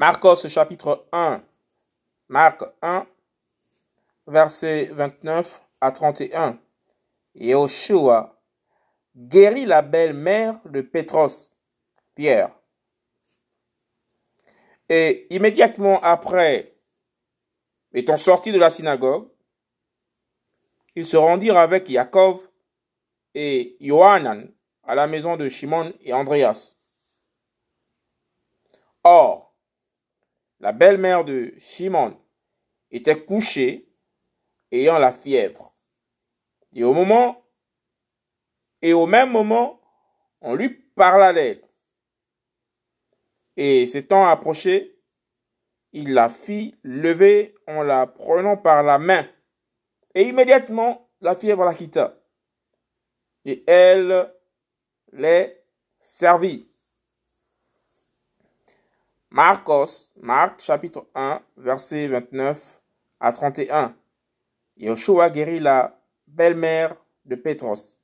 Marcos chapitre 1, Marc 1, verset 29 à 31. Yoshua guérit la belle-mère de Pétros, Pierre. Et immédiatement après, étant sortis de la synagogue, ils se rendirent avec Yaakov et Johanan à la maison de Shimon et Andreas. Or, la belle-mère de Shimon était couchée, ayant la fièvre. Et au moment, et au même moment, on lui parla d'elle. Et s'étant approché, il la fit lever en la prenant par la main. Et immédiatement, la fièvre la quitta. Et elle les servit. Marcos, Marc chapitre 1, verset 29 à 31. Yoshua guérit la belle-mère de Pétros.